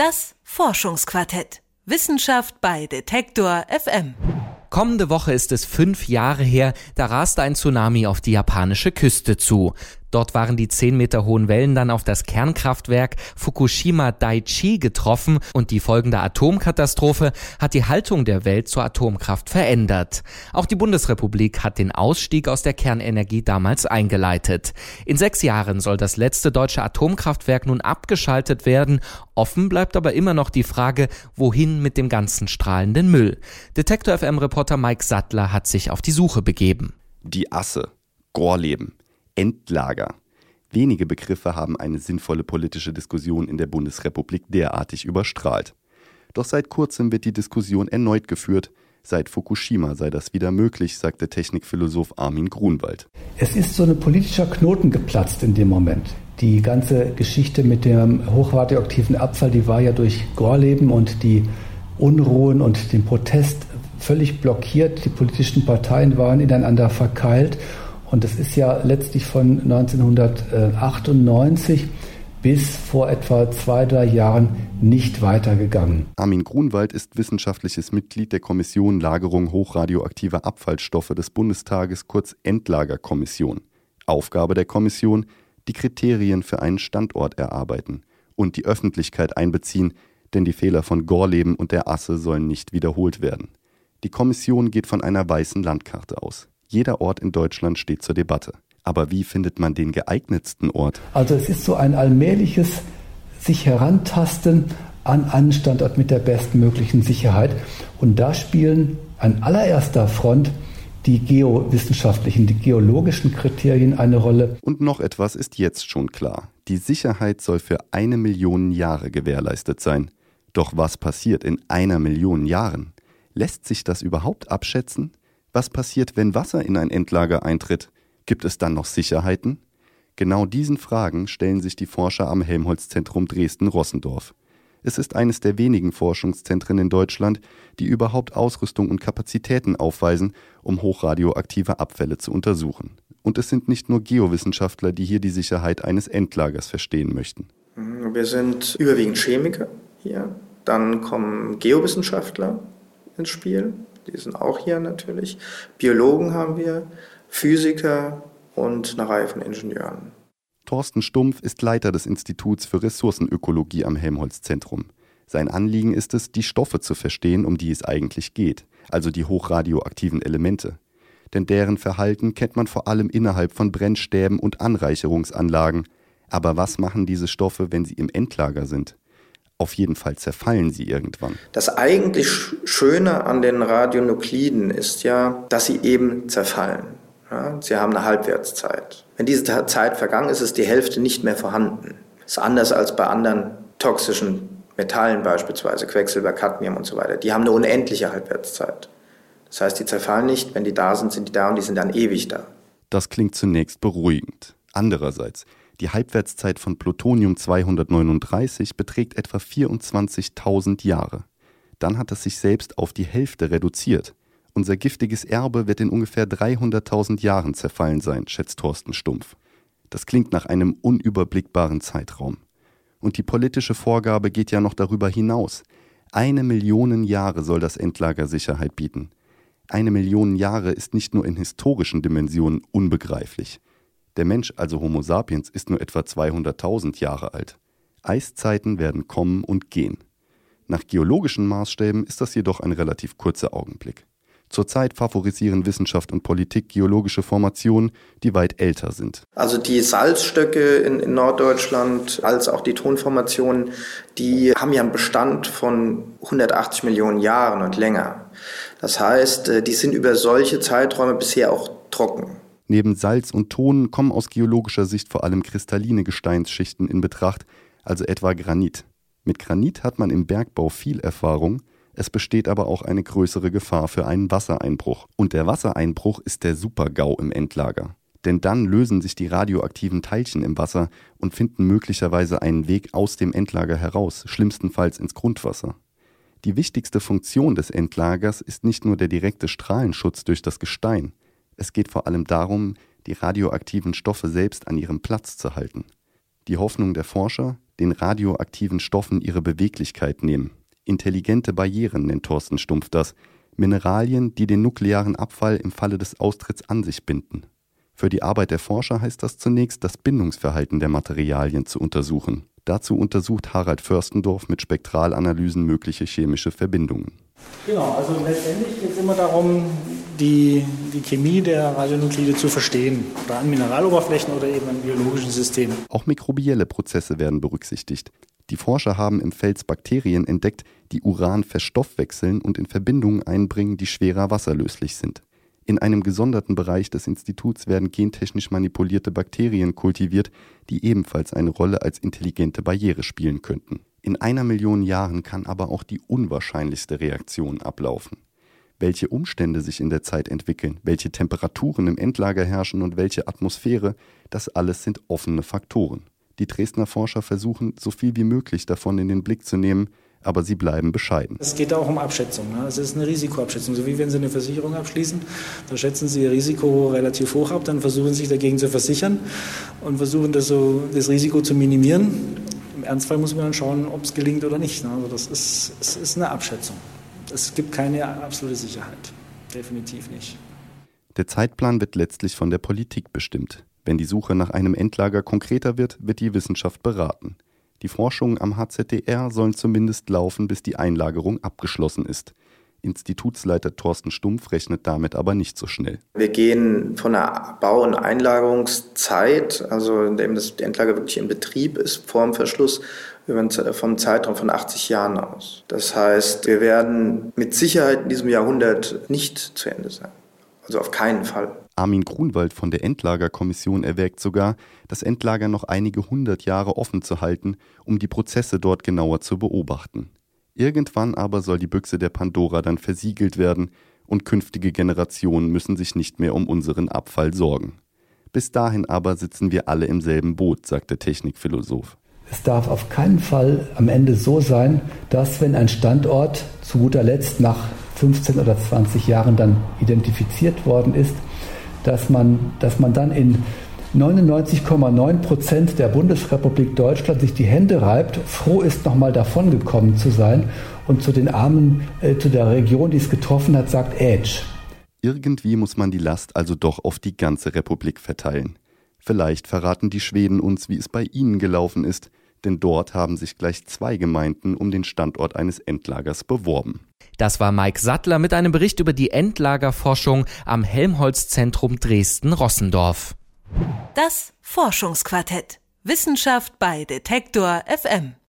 Das Forschungsquartett. Wissenschaft bei Detektor FM. Kommende Woche ist es fünf Jahre her, da raste ein Tsunami auf die japanische Küste zu. Dort waren die 10 Meter hohen Wellen dann auf das Kernkraftwerk Fukushima Daiichi getroffen und die folgende Atomkatastrophe hat die Haltung der Welt zur Atomkraft verändert. Auch die Bundesrepublik hat den Ausstieg aus der Kernenergie damals eingeleitet. In sechs Jahren soll das letzte deutsche Atomkraftwerk nun abgeschaltet werden. Offen bleibt aber immer noch die Frage, wohin mit dem ganzen strahlenden Müll. Detektor FM Reporter Mike Sattler hat sich auf die Suche begeben. Die Asse. Gorleben. Endlager. Wenige Begriffe haben eine sinnvolle politische Diskussion in der Bundesrepublik derartig überstrahlt. Doch seit kurzem wird die Diskussion erneut geführt. Seit Fukushima sei das wieder möglich, sagte Technikphilosoph Armin Grunwald. Es ist so ein politischer Knoten geplatzt in dem Moment. Die ganze Geschichte mit dem hochradioaktiven Abfall, die war ja durch Gorleben und die Unruhen und den Protest völlig blockiert. Die politischen Parteien waren ineinander verkeilt und das ist ja letztlich von 1998 bis vor etwa zwei, drei Jahren nicht weitergegangen. Armin Grunwald ist wissenschaftliches Mitglied der Kommission Lagerung hochradioaktiver Abfallstoffe des Bundestages, kurz Endlagerkommission. Aufgabe der Kommission, die Kriterien für einen Standort erarbeiten und die Öffentlichkeit einbeziehen, denn die Fehler von Gorleben und der Asse sollen nicht wiederholt werden. Die Kommission geht von einer weißen Landkarte aus. Jeder Ort in Deutschland steht zur Debatte. Aber wie findet man den geeignetsten Ort? Also es ist so ein allmähliches sich herantasten an einen Standort mit der bestmöglichen Sicherheit. Und da spielen an allererster Front die geowissenschaftlichen, die geologischen Kriterien eine Rolle. Und noch etwas ist jetzt schon klar. Die Sicherheit soll für eine Million Jahre gewährleistet sein. Doch was passiert in einer Million Jahren? Lässt sich das überhaupt abschätzen? Was passiert, wenn Wasser in ein Endlager eintritt? Gibt es dann noch Sicherheiten? Genau diesen Fragen stellen sich die Forscher am Helmholtz-Zentrum Dresden-Rossendorf. Es ist eines der wenigen Forschungszentren in Deutschland, die überhaupt Ausrüstung und Kapazitäten aufweisen, um hochradioaktive Abfälle zu untersuchen. Und es sind nicht nur Geowissenschaftler, die hier die Sicherheit eines Endlagers verstehen möchten. Wir sind überwiegend Chemiker hier. Dann kommen Geowissenschaftler ins Spiel die sind auch hier natürlich. Biologen haben wir, Physiker und eine Reihe von Ingenieuren. Thorsten Stumpf ist Leiter des Instituts für Ressourcenökologie am Helmholtz-Zentrum. Sein Anliegen ist es, die Stoffe zu verstehen, um die es eigentlich geht, also die hochradioaktiven Elemente. Denn deren Verhalten kennt man vor allem innerhalb von Brennstäben und Anreicherungsanlagen. Aber was machen diese Stoffe, wenn sie im Endlager sind? Auf jeden Fall zerfallen sie irgendwann. Das eigentlich Schöne an den Radionukliden ist ja, dass sie eben zerfallen. Ja, sie haben eine Halbwertszeit. Wenn diese Zeit vergangen ist, ist die Hälfte nicht mehr vorhanden. Das ist anders als bei anderen toxischen Metallen beispielsweise, Quecksilber, Cadmium und so weiter. Die haben eine unendliche Halbwertszeit. Das heißt, die zerfallen nicht, wenn die da sind, sind die da und die sind dann ewig da. Das klingt zunächst beruhigend. Andererseits, die Halbwertszeit von Plutonium 239 beträgt etwa 24.000 Jahre. Dann hat es sich selbst auf die Hälfte reduziert. Unser giftiges Erbe wird in ungefähr 300.000 Jahren zerfallen sein, schätzt Thorsten Stumpf. Das klingt nach einem unüberblickbaren Zeitraum. Und die politische Vorgabe geht ja noch darüber hinaus. Eine Million Jahre soll das Endlager Sicherheit bieten. Eine Million Jahre ist nicht nur in historischen Dimensionen unbegreiflich. Der Mensch, also Homo sapiens, ist nur etwa 200.000 Jahre alt. Eiszeiten werden kommen und gehen. Nach geologischen Maßstäben ist das jedoch ein relativ kurzer Augenblick. Zurzeit favorisieren Wissenschaft und Politik geologische Formationen, die weit älter sind. Also die Salzstöcke in, in, Norddeutschland als auch die Tonformationen, die haben ja einen Bestand von 180 Millionen Jahren und länger. Das heißt, äh, die sind über solche Zeiträume bisher auch trocken. Neben Salz und Ton kommen aus geologischer Sicht vor allem kristalline Gesteinsschichten in Betracht, also etwa Granit. Mit Granit hat man im Bergbau viel Erfahrung, es besteht aber auch eine größere Gefahr für einen Wassereinbruch. Und der Wassereinbruch ist der Super-GAU im Endlager. Denn dann lösen sich die radioaktiven Teilchen im Wasser und finden möglicherweise einen Weg aus dem Endlager heraus, schlimmstenfalls ins Grundwasser. Die wichtigste Funktion des Endlagers ist nicht nur der direkte Strahlenschutz durch das Gestein, es geht vor allem darum, die radioaktiven Stoffe selbst an ihrem Platz zu halten. Die Hoffnung der Forscher, den radioaktiven Stoffen ihre Beweglichkeit nehmen. Intelligente Barrieren nennt Thorsten Stumpf das. Mineralien, die den nuklearen Abfall im Falle des Austritts an sich binden. Für die Arbeit der Forscher heißt das zunächst, das Bindungsverhalten der Materialien zu untersuchen. Dazu untersucht Harald Förstendorf mit Spektralanalysen mögliche chemische Verbindungen. Genau, also letztendlich geht es immer darum, die, die Chemie der Radionuklide zu verstehen, oder an Mineraloberflächen oder eben an biologischen Systemen. Auch mikrobielle Prozesse werden berücksichtigt. Die Forscher haben im Fels Bakterien entdeckt, die Uran verstoffwechseln und in Verbindungen einbringen, die schwerer wasserlöslich sind. In einem gesonderten Bereich des Instituts werden gentechnisch manipulierte Bakterien kultiviert, die ebenfalls eine Rolle als intelligente Barriere spielen könnten. In einer Million Jahren kann aber auch die unwahrscheinlichste Reaktion ablaufen. Welche Umstände sich in der Zeit entwickeln, welche Temperaturen im Endlager herrschen und welche Atmosphäre, das alles sind offene Faktoren. Die Dresdner Forscher versuchen, so viel wie möglich davon in den Blick zu nehmen, aber sie bleiben bescheiden. Es geht auch um Abschätzung. Ne? Es ist eine Risikoabschätzung. So wie wenn Sie eine Versicherung abschließen, da schätzen Sie Ihr Risiko relativ hoch ab, dann versuchen Sie sich dagegen zu versichern und versuchen das, so, das Risiko zu minimieren. Im Ernstfall muss man dann schauen, ob es gelingt oder nicht. Ne? Also das ist, es ist eine Abschätzung. Es gibt keine absolute Sicherheit. Definitiv nicht. Der Zeitplan wird letztlich von der Politik bestimmt. Wenn die Suche nach einem Endlager konkreter wird, wird die Wissenschaft beraten. Die Forschungen am HZDR sollen zumindest laufen, bis die Einlagerung abgeschlossen ist. Institutsleiter Thorsten Stumpf rechnet damit aber nicht so schnell. Wir gehen von der Bau- und Einlagerungszeit, also indem das Endlager wirklich in Betrieb ist, vor dem Verschluss, vom Zeitraum von 80 Jahren aus. Das heißt, wir werden mit Sicherheit in diesem Jahrhundert nicht zu Ende sein. Also auf keinen Fall. Armin Grunwald von der Endlagerkommission erwägt sogar, das Endlager noch einige hundert Jahre offen zu halten, um die Prozesse dort genauer zu beobachten. Irgendwann aber soll die Büchse der Pandora dann versiegelt werden und künftige Generationen müssen sich nicht mehr um unseren Abfall sorgen. Bis dahin aber sitzen wir alle im selben Boot, sagt der Technikphilosoph. Es darf auf keinen Fall am Ende so sein, dass wenn ein Standort zu guter Letzt nach 15 oder 20 Jahren dann identifiziert worden ist, dass man, dass man dann in 99,9 Prozent der Bundesrepublik Deutschland sich die Hände reibt, froh ist, nochmal davongekommen zu sein und zu den Armen, äh, zu der Region, die es getroffen hat, sagt Edge. Irgendwie muss man die Last also doch auf die ganze Republik verteilen. Vielleicht verraten die Schweden uns, wie es bei ihnen gelaufen ist, denn dort haben sich gleich zwei Gemeinden um den Standort eines Endlagers beworben. Das war Mike Sattler mit einem Bericht über die Endlagerforschung am Helmholtz-Zentrum Dresden-Rossendorf. Das Forschungsquartett. Wissenschaft bei Detektor FM.